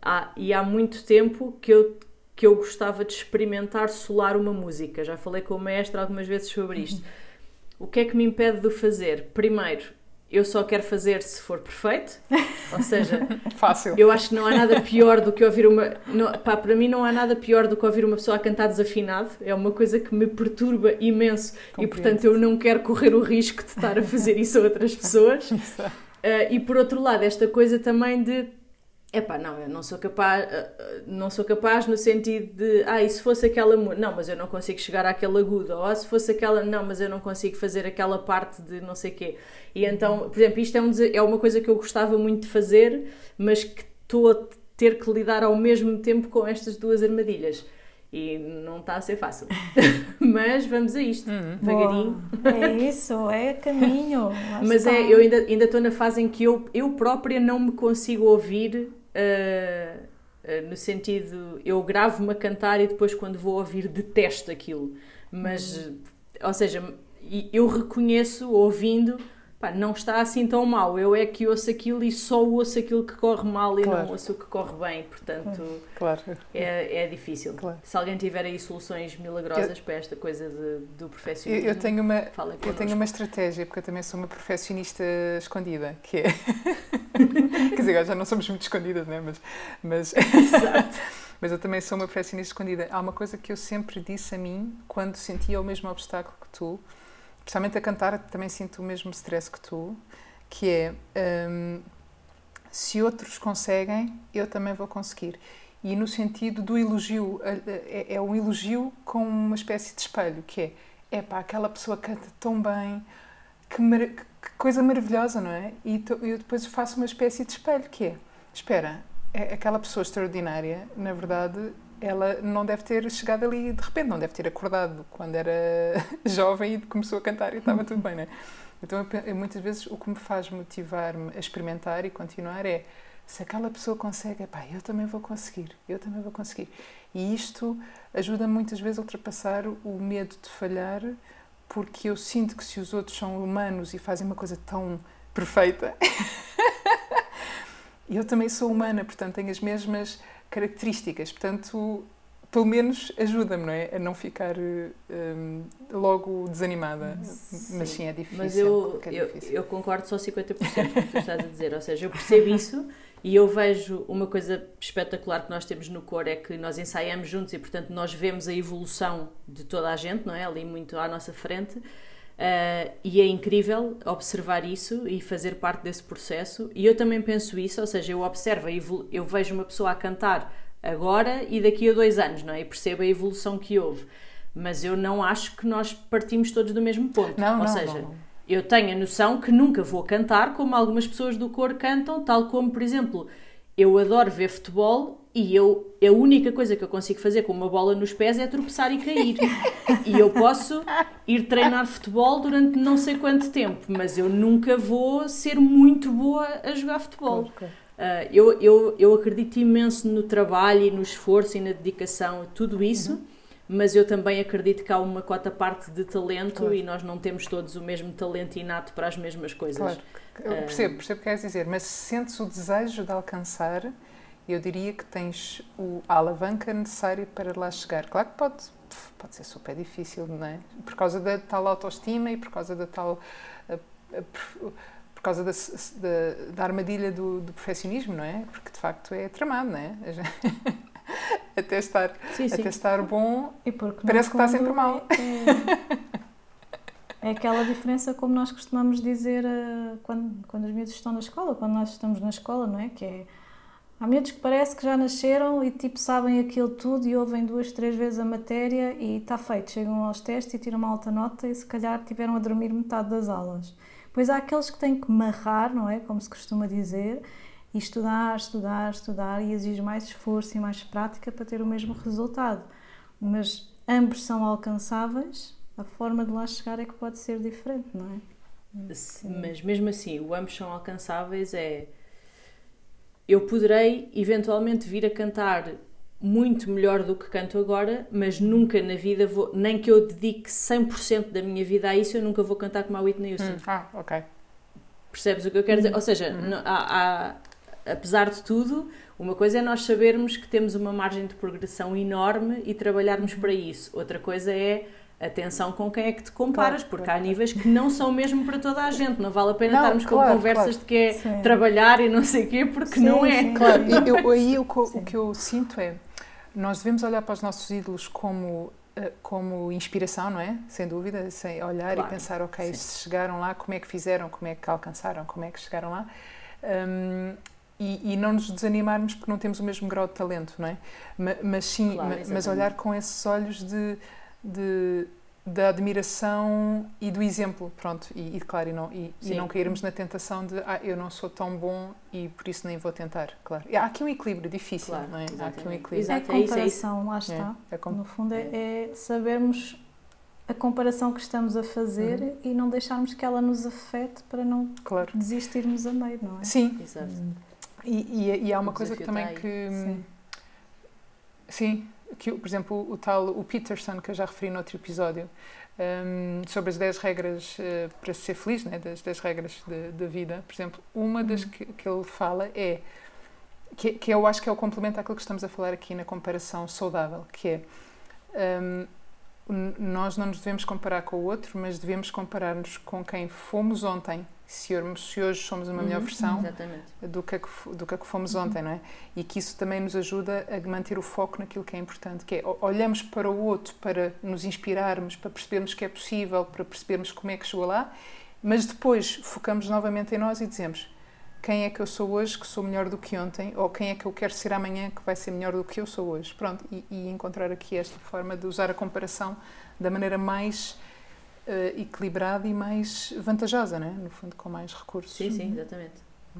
há, e há muito tempo que eu, que eu gostava de experimentar solar uma música. Já falei com o maestro algumas vezes sobre isto. Uhum. O que é que me impede de fazer? Primeiro, eu só quero fazer se for perfeito. Ou seja, Fácil. eu acho que não há nada pior do que ouvir uma. Não, pá, para mim não há nada pior do que ouvir uma pessoa a cantar desafinado. É uma coisa que me perturba imenso Compreendo. e, portanto, eu não quero correr o risco de estar a fazer isso a outras pessoas. uh, e por outro lado, esta coisa também de Epá, não, eu não sou capaz, eh, eh, não sou capaz no sentido de, ah, e se fosse aquela, não, mas eu não consigo chegar àquele agudo, ou ah, se fosse aquela, não, mas eu não consigo fazer aquela parte de não sei quê. E então, por exemplo, isto é, um, é uma coisa que eu gostava muito de fazer, mas que estou a ter que lidar ao mesmo tempo com estas duas armadilhas. E não está a ser fácil. mas vamos a isto, uhum. devagarinho. É isso, é caminho. Mas é, eu ainda, ainda estou na fase em que eu, eu própria não me consigo ouvir uh, uh, no sentido, eu gravo-me a cantar e depois quando vou ouvir detesto aquilo. Mas, uhum. ou seja, eu reconheço ouvindo pá, não está assim tão mal. Eu é que ouço aquilo e só ouço aquilo que corre mal e claro. não ouço o que corre bem. Portanto, claro. é, é difícil. Claro. Se alguém tiver aí soluções milagrosas eu, para esta coisa de, do profissionalismo, eu, eu tenho uma Eu tenho uma estratégia, porque eu também sou uma profissionista escondida, que é... Quer dizer, já não somos muito escondidas, né? mas... mas... Exato. mas eu também sou uma profissionista escondida. Há uma coisa que eu sempre disse a mim quando sentia o mesmo obstáculo que tu, especialmente a cantar, também sinto o mesmo stress que tu, que é um, se outros conseguem, eu também vou conseguir. E no sentido do elogio, é, é um elogio com uma espécie de espelho, que é, é pá, aquela pessoa canta tão bem, que, que coisa maravilhosa, não é? E eu depois faço uma espécie de espelho, que é, espera, é aquela pessoa extraordinária, na verdade, ela não deve ter chegado ali de repente, não deve ter acordado quando era jovem e começou a cantar e estava tudo bem, né? Então, eu, muitas vezes, o que me faz motivar-me a experimentar e continuar é se aquela pessoa consegue, epá, eu também vou conseguir, eu também vou conseguir. E isto ajuda muitas vezes a ultrapassar o medo de falhar, porque eu sinto que se os outros são humanos e fazem uma coisa tão perfeita, eu também sou humana, portanto tenho as mesmas características. Portanto, pelo menos ajuda-me, não é? A não ficar um, logo desanimada. Sim. Mas sim, é difícil. Mas eu, é eu, eu, concordo só 50% com o que tu estás a dizer. Ou seja, eu percebo isso e eu vejo uma coisa espetacular que nós temos no cor é que nós ensaiamos juntos e, portanto, nós vemos a evolução de toda a gente, não é? Ali muito à nossa frente. Uh, e é incrível observar isso e fazer parte desse processo. E eu também penso isso, ou seja, eu observo, eu vejo uma pessoa a cantar agora e daqui a dois anos, não é? E percebo a evolução que houve. Mas eu não acho que nós partimos todos do mesmo ponto. Não, ou não, seja, não. eu tenho a noção que nunca vou cantar como algumas pessoas do cor cantam, tal como, por exemplo, eu adoro ver futebol e eu a única coisa que eu consigo fazer com uma bola nos pés é tropeçar e cair. e eu posso ir treinar futebol durante não sei quanto tempo, mas eu nunca vou ser muito boa a jogar futebol. Okay. Uh, eu, eu, eu acredito imenso no trabalho e no esforço e na dedicação, tudo isso, uhum. mas eu também acredito que há uma cota parte de talento claro. e nós não temos todos o mesmo talento inato para as mesmas coisas. Claro, eu percebo, percebo o que queres dizer, mas sentes o desejo de alcançar, eu diria que tens o, a alavanca necessária para lá chegar. Claro que pode, pode ser super difícil, não é? Por causa da tal autoestima e por causa da tal. A, a, causa da, da, da armadilha do, do, perfeccionismo, não é? Porque de facto é tramado, não é? até estar, sim, sim. Até estar bom, parece que está sempre mal. É, é, aquela diferença, como nós costumamos dizer uh, quando, quando os miúdos estão na escola, quando nós estamos na escola, não é? Que é Há miúdos que parece que já nasceram e tipo sabem aquilo tudo e ouvem duas, três vezes a matéria e está feito. Chegam aos testes e tiram uma alta nota e se calhar tiveram a dormir metade das aulas. Pois há aqueles que têm que marrar, não é? Como se costuma dizer, e estudar, estudar, estudar e exige mais esforço e mais prática para ter o mesmo resultado. Mas ambos são alcançáveis, a forma de lá chegar é que pode ser diferente, não é? Mas mesmo assim, o ambos são alcançáveis é. Eu poderei eventualmente vir a cantar muito melhor do que canto agora, mas nunca na vida vou, nem que eu dedique 100% da minha vida a isso, eu nunca vou cantar como a Whitney Houston. Hum. Ah, ok. Percebes o que eu quero dizer? Ou seja, hum. há, há, apesar de tudo, uma coisa é nós sabermos que temos uma margem de progressão enorme e trabalharmos para isso. Outra coisa é atenção com quem é que te comparas, claro, porque claro. há níveis que não são mesmo para toda a gente. Não vale a pena não, estarmos claro, com conversas de que é sim. trabalhar e não sei o quê, porque sim, não é. Sim, claro, eu, aí o, o que eu sinto é nós devemos olhar para os nossos ídolos como eh, como inspiração, não é? Sem dúvida, sem olhar e pensar, ok, se chegaram lá, como é que fizeram, como é que alcançaram, como é que chegaram lá. Um, e, e, não nos desanimarmos porque não temos o mesmo grau de talento, não é? Mas, mas sim, mas olhar com esses olhos de, de da admiração e do exemplo, pronto, e, e claro, e não, e, e, não cairmos na tentação de ah, eu não sou tão bom e por isso nem vou tentar, claro. E há aqui um equilíbrio difícil, claro, não é? Há aqui um equilíbrio. Exato, é, é comparação, lá está. É, é no fundo é, é, sabermos a comparação que estamos a fazer uhum. e não deixarmos que ela nos afete para não claro. desistirmos a meio, não é? Sim. Exato. E, e, há uma coisa que também tá que... Sim. Sim, que, por exemplo, o tal o Peterson, que eu já referi no outro episódio, um, sobre as 10 regras uh, para ser feliz, né, das 10 regras da vida, por exemplo, uma das uhum. que, que ele fala é que, que eu acho que é o complemento àquilo que estamos a falar aqui na comparação saudável, que é um, nós não nos devemos comparar com o outro, mas devemos comparar-nos com quem fomos ontem se, hoje somos uma melhor uhum, versão do que, do que fomos uhum. ontem, não é? E que isso também nos ajuda a manter o foco naquilo que é importante, que é olhamos para o outro para nos inspirarmos, para percebermos que é possível, para percebermos como é que chegou lá, mas depois focamos novamente em nós e dizemos quem é que eu sou hoje que sou melhor do que ontem, ou quem é que eu quero ser amanhã que vai ser melhor do que eu sou hoje. Pronto, e, e encontrar aqui esta forma de usar a comparação da maneira mais uh, equilibrada e mais vantajosa, né? no fundo, com mais recursos. Sim, sim, exatamente.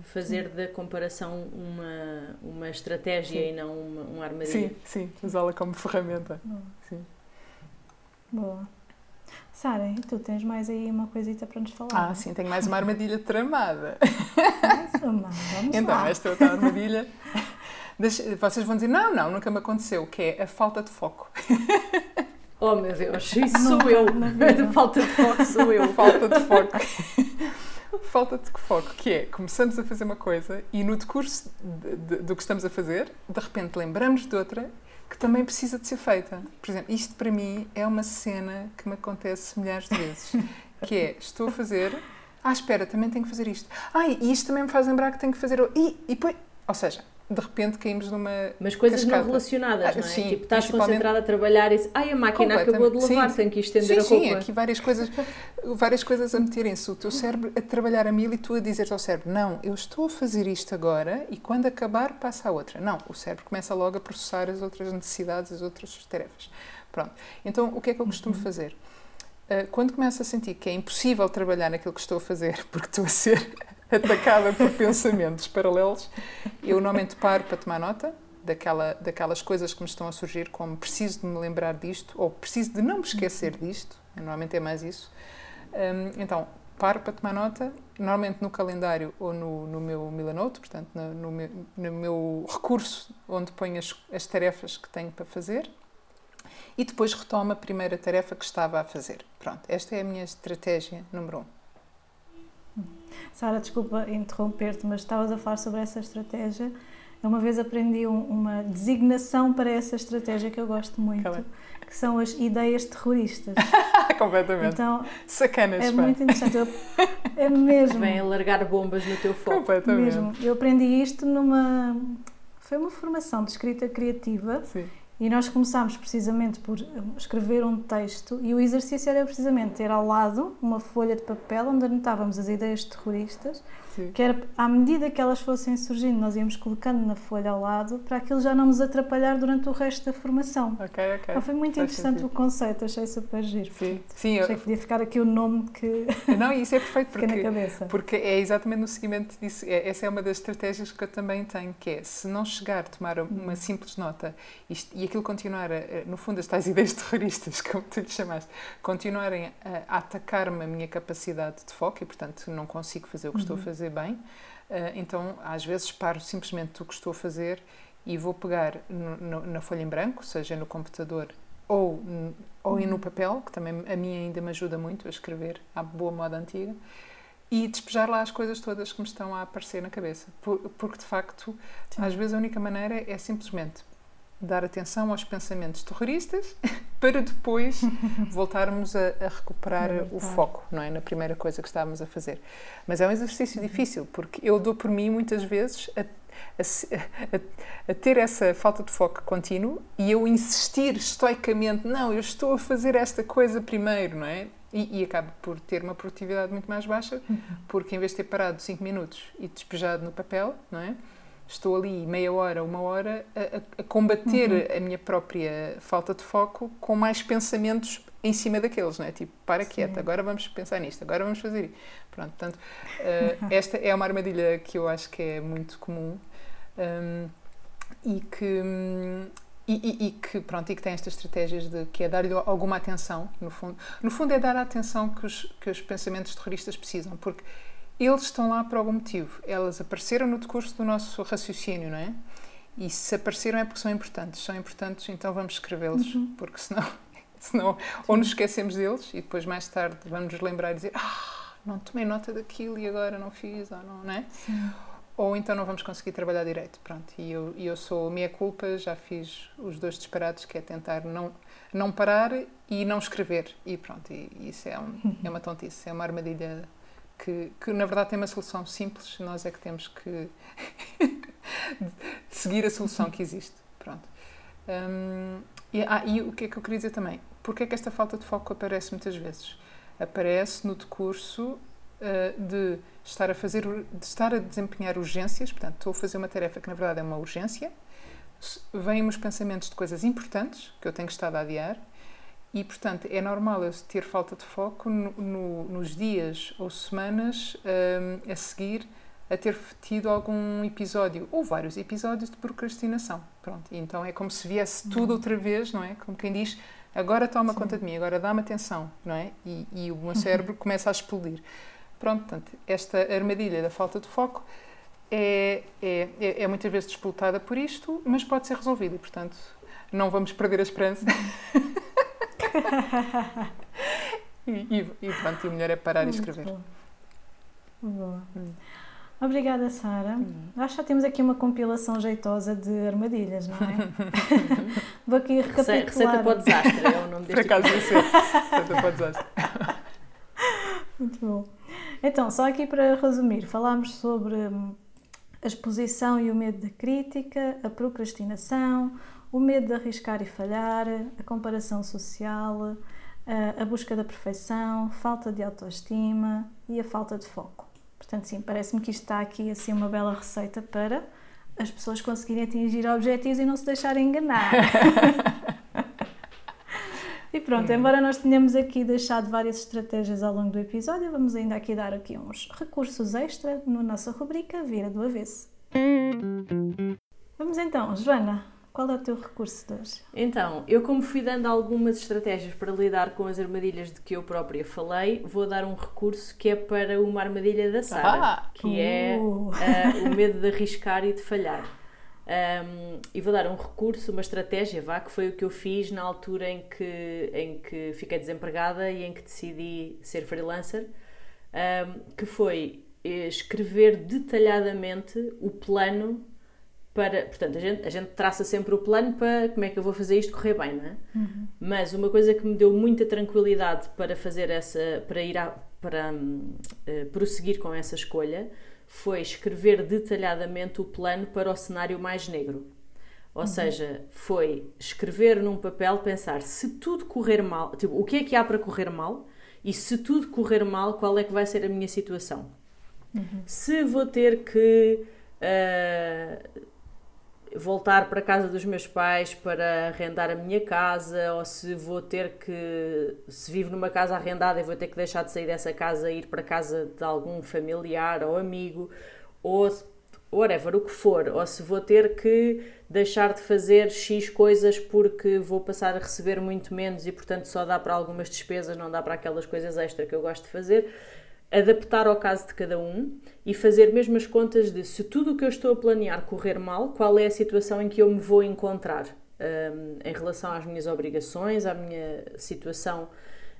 Fazer da comparação uma, uma estratégia sim. e não uma, uma armadilha. Sim, sim, usá-la como ferramenta. Sim. Boa. Sara, e tu tens mais aí uma coisita para nos falar? Ah, sim, tenho mais uma armadilha tramada. Mais uma, vamos então, lá. esta outra armadilha. Vocês vão dizer, não, não, nunca me aconteceu, que é a falta de foco. Oh meu Deus, isso sou eu. Falta de foco sou eu. Falta de foco. Falta de foco, que é começamos a fazer uma coisa e no decurso de, de, do que estamos a fazer, de repente lembramos de outra que também precisa de ser feita. Por exemplo, isto para mim é uma cena que me acontece milhares de vezes, que é, estou a fazer, ah, espera, também tenho que fazer isto. Ah, e isto também me faz lembrar que tenho que fazer... E, e depois, ou seja, de repente caímos numa. Mas coisas cascata. não relacionadas, não é? sim, tipo, estás concentrada a trabalhar e ai, a máquina acabou de lavar, sim, tenho que estender sim, a roupa. Sim, aqui várias coisas, várias coisas a meterem-se. O teu cérebro a trabalhar a mil e tu a dizeres ao cérebro: Não, eu estou a fazer isto agora e quando acabar passa a outra. Não, o cérebro começa logo a processar as outras necessidades, as outras tarefas. Pronto. Então, o que é que eu costumo uhum. fazer? Uh, quando começo a sentir que é impossível trabalhar naquilo que estou a fazer porque estou a ser atacada por pensamentos paralelos, eu normalmente paro para tomar nota daquela, daquelas coisas que me estão a surgir, como preciso de me lembrar disto, ou preciso de não me esquecer disto, normalmente é mais isso. Um, então, paro para tomar nota, normalmente no calendário ou no, no meu Milanote, portanto, no, no, meu, no meu recurso onde ponho as, as tarefas que tenho para fazer, e depois retomo a primeira tarefa que estava a fazer. Pronto, esta é a minha estratégia número um. Sara, desculpa interromper-te, mas estavas a falar sobre essa estratégia. Eu uma vez aprendi um, uma designação para essa estratégia que eu gosto muito, Calma. que são as ideias terroristas. Completamente. Então, Sacanas, É muito interessante. Eu, é mesmo. Vem alargar bombas no teu foco. Completamente. Mesmo. Eu aprendi isto numa. Foi uma formação de escrita criativa. Sim. E nós começámos precisamente por escrever um texto e o exercício era precisamente ter ao lado uma folha de papel onde anotávamos as ideias terroristas Sim. que era à medida que elas fossem surgindo, nós íamos colocando na folha ao lado para aquilo já não nos atrapalhar durante o resto da formação. Ok, ok. Então foi muito Faz interessante sentido. o conceito, achei super giro. Sim, Sim achei eu... que podia ficar aqui o nome que. Não, isso é perfeito porque, na cabeça. porque é exatamente no seguimento disso. É, essa é uma das estratégias que eu também tenho, que é se não chegar a tomar uma uhum. simples nota isto, e aquilo continuar, a, no fundo, as tais ideias terroristas, como tu lhe chamaste, continuarem a, a atacar-me a minha capacidade de foco e, portanto, não consigo fazer o que uhum. estou a fazer bem eh, então, às vezes, paro simplesmente do que estou a fazer e vou pegar no, no, na folha em branco, seja no computador ou, ou no papel, que também a mim ainda me ajuda muito a escrever à boa moda antiga, e despejar lá as coisas todas que me estão a aparecer na cabeça. Porque, de facto, Sim. às vezes a única maneira é simplesmente dar atenção aos pensamentos terroristas para depois voltarmos a, a recuperar o foco, não é? Na primeira coisa que estávamos a fazer. Mas é um exercício difícil, porque eu dou por mim muitas vezes a, a, a, ter essa falta de foco contínuo e eu insistir estoicamente, não, eu estou a fazer esta coisa primeiro, não é? E, e acabo por ter uma produtividade muito mais baixa, uhum. porque em vez de ter parado 5 minutos e despejado no papel, não é? Estou ali meia hora, uma hora a, a combater uhum. a minha própria falta de foco com mais pensamentos em cima daqueles, não é? Tipo, para Sim. quieta, agora vamos pensar nisto, agora vamos fazer isso. Pronto, portanto, uh, esta é uma armadilha que eu acho que é muito comum um, e que. E, e, e, que pronto e que tem estas estratégias de que é dar-lhe alguma atenção no fundo no fundo é dar a atenção que os que os pensamentos terroristas precisam porque eles estão lá por algum motivo. Elas apareceram no decurso do nosso raciocínio, não é? E se apareceram é porque são importantes. São importantes, então vamos escrevê-los, uhum. porque senão, senão ou nos esquecemos deles e depois mais tarde vamos nos lembrar e dizer ah, não tomei nota daquilo e agora não fiz, ou não, não é? Sim. Ou então não vamos conseguir trabalhar direito, pronto. E eu, eu sou minha culpa, já fiz os dois disparados, que é tentar não, não parar e não escrever. E pronto, e, isso é, um, é uma tontice, é uma armadilha que, que na verdade tem uma solução simples, nós é que temos que seguir a solução que existe. Pronto. Um, e, ah, e o que é que eu queria dizer também? Porquê é que esta falta de foco aparece muitas vezes? Aparece no decurso uh, de estar a fazer, de estar a desempenhar urgências, portanto, estou a fazer uma tarefa que na verdade é uma urgência, vêm os pensamentos de coisas importantes que eu tenho estado a adiar e, portanto, é normal eu ter falta de foco no, no, nos dias ou semanas um, a seguir a ter tido algum episódio ou vários episódios de procrastinação. Pronto, então é como se viesse tudo uhum. outra vez, não é? Como quem diz, agora toma Sim. conta de mim, agora dá-me atenção, não é? E, e o meu cérebro começa a explodir. Pronto, portanto, esta armadilha da falta de foco é, é, é, é muitas vezes disputada por isto, mas pode ser resolvida e, portanto, não vamos perder a esperança. e, e, e, pronto, e o melhor é parar Muito e escrever. Boa. Hum. Obrigada, Sara. Hum. Acho que já temos aqui uma compilação jeitosa de armadilhas, não é? Vou aqui recapitular. Receita para o desastre é o nome deste Por acaso, Receita para o desastre. Muito bom. Então, só aqui para resumir, falámos sobre hum, a exposição e o medo da crítica, a procrastinação, o medo de arriscar e falhar, a comparação social, a busca da perfeição, falta de autoestima e a falta de foco. Portanto, sim, parece-me que isto está aqui assim uma bela receita para as pessoas conseguirem atingir objetivos e não se deixarem enganar. e pronto, embora nós tenhamos aqui deixado várias estratégias ao longo do episódio, vamos ainda aqui dar aqui uns recursos extra na nossa rubrica Vira do Avesso. Vamos então, Joana, qual é o teu recurso de hoje? Então, eu como fui dando algumas estratégias para lidar com as armadilhas de que eu própria falei, vou dar um recurso que é para uma armadilha da Sara, ah, que uh. é uh, o medo de arriscar e de falhar. Um, e vou dar um recurso, uma estratégia, vá, que foi o que eu fiz na altura em que, em que fiquei desempregada e em que decidi ser freelancer, um, que foi escrever detalhadamente o plano para. Portanto, a gente, a gente traça sempre o plano para como é que eu vou fazer isto correr bem, não é? Uhum. Mas uma coisa que me deu muita tranquilidade para fazer essa. para ir a, para uh, prosseguir com essa escolha foi escrever detalhadamente o plano para o cenário mais negro. Ou uhum. seja, foi escrever num papel, pensar se tudo correr mal, tipo, o que é que há para correr mal e se tudo correr mal, qual é que vai ser a minha situação. Uhum. Se vou ter que uh, voltar para a casa dos meus pais para arrendar a minha casa, ou se vou ter que, se vivo numa casa arrendada e vou ter que deixar de sair dessa casa e ir para a casa de algum familiar ou amigo, ou whatever, o que for, ou se vou ter que deixar de fazer X coisas porque vou passar a receber muito menos e portanto só dá para algumas despesas, não dá para aquelas coisas extra que eu gosto de fazer adaptar ao caso de cada um e fazer mesmo as contas de se tudo o que eu estou a planear correr mal, qual é a situação em que eu me vou encontrar um, em relação às minhas obrigações, à minha situação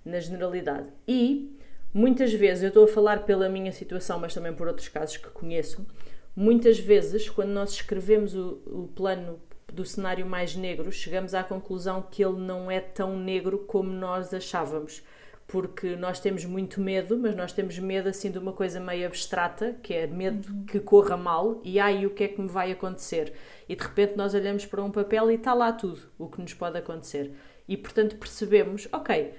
na generalidade. E muitas vezes, eu estou a falar pela minha situação, mas também por outros casos que conheço, muitas vezes, quando nós escrevemos o, o plano do cenário mais negro, chegamos à conclusão que ele não é tão negro como nós achávamos porque nós temos muito medo, mas nós temos medo assim de uma coisa meio abstrata, que é medo uhum. que corra mal e aí o que é que me vai acontecer? E de repente nós olhamos para um papel e está lá tudo o que nos pode acontecer. E portanto percebemos, ok,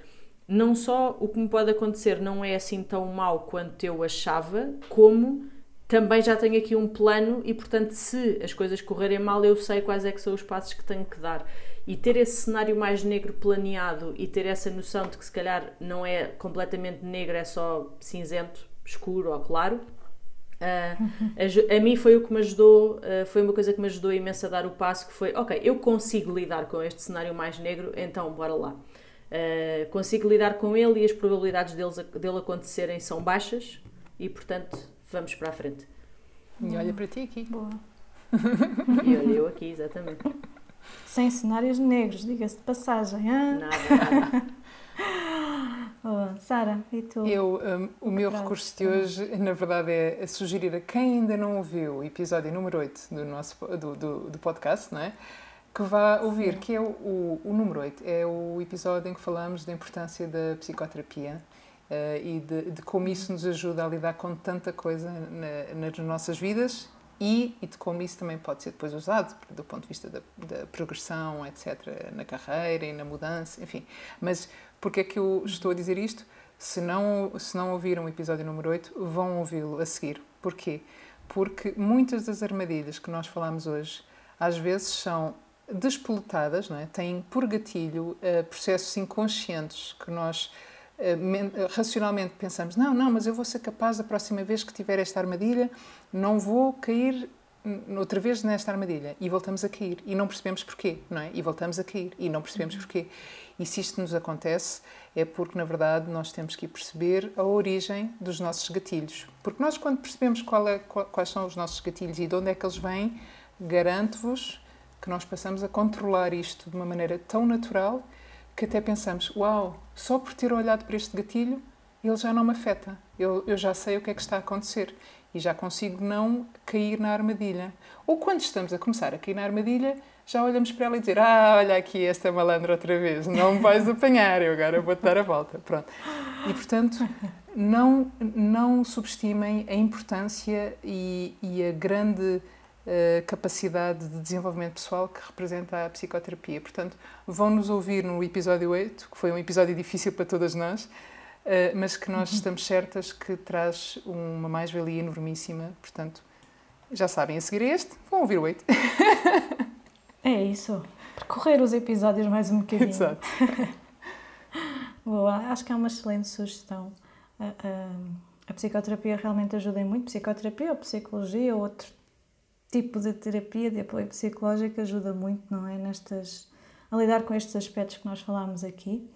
não só o que me pode acontecer não é assim tão mal quanto eu achava, como também já tenho aqui um plano e portanto se as coisas correrem mal eu sei quais é que são os passos que tenho que dar e ter esse cenário mais negro planeado e ter essa noção de que se calhar não é completamente negro, é só cinzento, escuro ou claro. Uh, a, a, mim foi o que me ajudou, uh, foi uma coisa que me ajudou imenso a dar o passo que foi, ok, eu consigo lidar com este cenário mais negro, então bora lá. Uh, consigo lidar com ele e as probabilidades deles, dele acontecerem são baixas e portanto vamos para a frente. E olha para ti aqui. Boa. E olha eu aqui, exatamente. Sem cenários negros, diga-se de passagem. Hein? Nada, nada. oh, Sara, e tu? Eu, um, o meu recurso de hoje, na verdade, é sugerir a quem ainda não ouviu o episódio número 8 do, nosso, do, do, do podcast, não é? que vá ouvir, Sim. que é o, o, o, número 8, é o episódio em que falamos da importância da psicoterapia uh, e de, de, como isso nos ajuda a lidar com tanta coisa na, nas nossas vidas e, e de como isso também pode ser depois usado do ponto de vista da, da, progressão, etc., na carreira e na mudança, enfim. Mas porque é que eu estou a dizer isto? Se não, se não ouviram o episódio número 8, vão ouvi-lo a seguir. Porquê? Porque muitas das armadilhas que nós falamos hoje, às vezes são despoletadas, não é? têm por gatilho uh, processos inconscientes que nós eh, racionalmente pensamos, não, não, mas eu vou ser capaz da próxima vez que tiver esta armadilha, não vou cair outra vez nesta armadilha e voltamos a cair e não percebemos porquê, não é? E voltamos a cair e não percebemos uhum. porquê. E se isto nos acontece é porque na verdade nós temos que perceber a origem dos nossos gatilhos, porque nós quando percebemos qual é, quais são os nossos gatilhos e de onde é que eles vêm, garanto-vos que nós passamos a controlar isto de uma maneira tão natural que até pensamos, uau, só por ter olhado para este gatilho, ele já não me afeta. Eu, eu já sei o que é que está a acontecer. e já consigo não cair na armadilha. Ou quando estamos a começar a cair na armadilha, já olhamos para ela e dizer: Ah, olha aqui esta malandra outra vez, não me vais apanhar, eu agora vou-te dar a volta. Pronto. E portanto, não, não subestimem a importância e, e a grande uh, capacidade de desenvolvimento pessoal que representa a psicoterapia. Portanto, vão nos ouvir no episódio 8, que foi um episódio difícil para todas nós, mas que nós uhum. estamos certas que traz uma mais-valia enormíssima. Portanto, já sabem, a seguir este, vão ouvir o 8. É isso. Percorrer os episódios mais um bocadinho. Exato. Boa, acho que é uma excelente sugestão. A, a, a psicoterapia realmente ajuda em muito. Psicoterapia ou psicologia ou outro tipo de terapia de apoio psicológico ajuda muito, não é? Nestas, a lidar com estes aspectos que nós falámos aqui.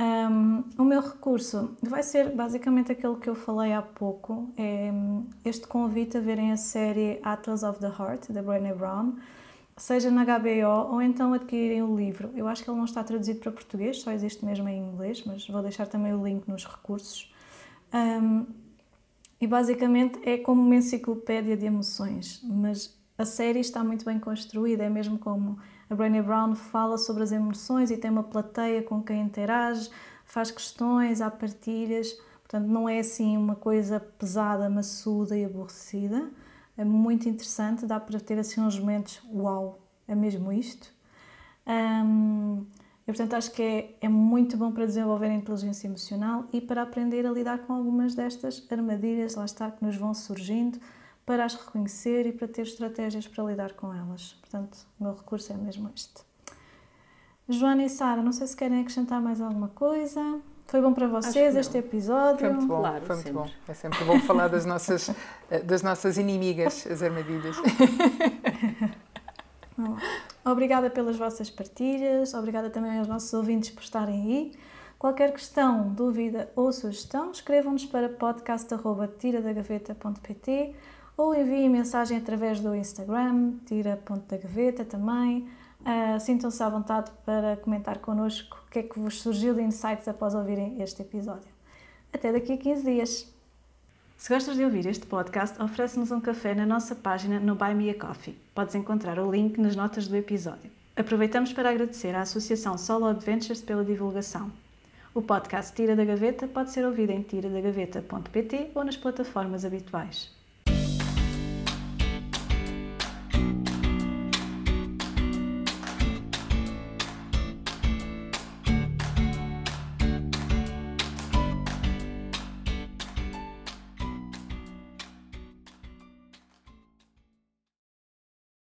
Um, o meu recurso vai ser basicamente aquele que eu falei há pouco, é este convite a verem a série Atlas of the Heart, da Brené Brown, seja na HBO ou então adquirirem o livro. Eu acho que ele não está traduzido para português, só existe mesmo em inglês, mas vou deixar também o link nos recursos. Um, e basicamente é como uma enciclopédia de emoções, mas a série está muito bem construída, é mesmo como a Brené Brown fala sobre as emoções e tem uma plateia com quem interage, faz questões, há partilhas, portanto não é assim uma coisa pesada, maçuda e aborrecida. É muito interessante, dá para ter assim uns momentos, uau, é mesmo isto. Um, e portanto acho que é, é muito bom para desenvolver a inteligência emocional e para aprender a lidar com algumas destas armadilhas, lá está, que nos vão surgindo, para as reconhecer e para ter estratégias para lidar com elas. Portanto, o meu recurso é mesmo este. Joana e Sara, não sei se querem acrescentar mais alguma coisa. Foi bom para vocês este episódio? Foi muito bom, claro, foi muito bom. É sempre bom falar das nossas, eh, das nossas inimigas, as armadilhas. Obrigada pelas vossas partilhas, obrigada também aos nossos ouvintes por estarem aí. Qualquer questão, dúvida ou sugestão, escrevam-nos para podcast.tiradagaveta.pt ou enviem mensagem através do Instagram, tira.dagaveta também. Uh, Sintam-se à vontade para comentar connosco o que é que vos surgiu de insights após ouvirem este episódio. Até daqui a 15 dias! Se gostas de ouvir este podcast, oferece-nos um café na nossa página no Buy Me a Coffee. Podes encontrar o link nas notas do episódio. Aproveitamos para agradecer à Associação Solo Adventures pela divulgação. O podcast Tira da Gaveta pode ser ouvido em tiradagaveta.pt ou nas plataformas habituais.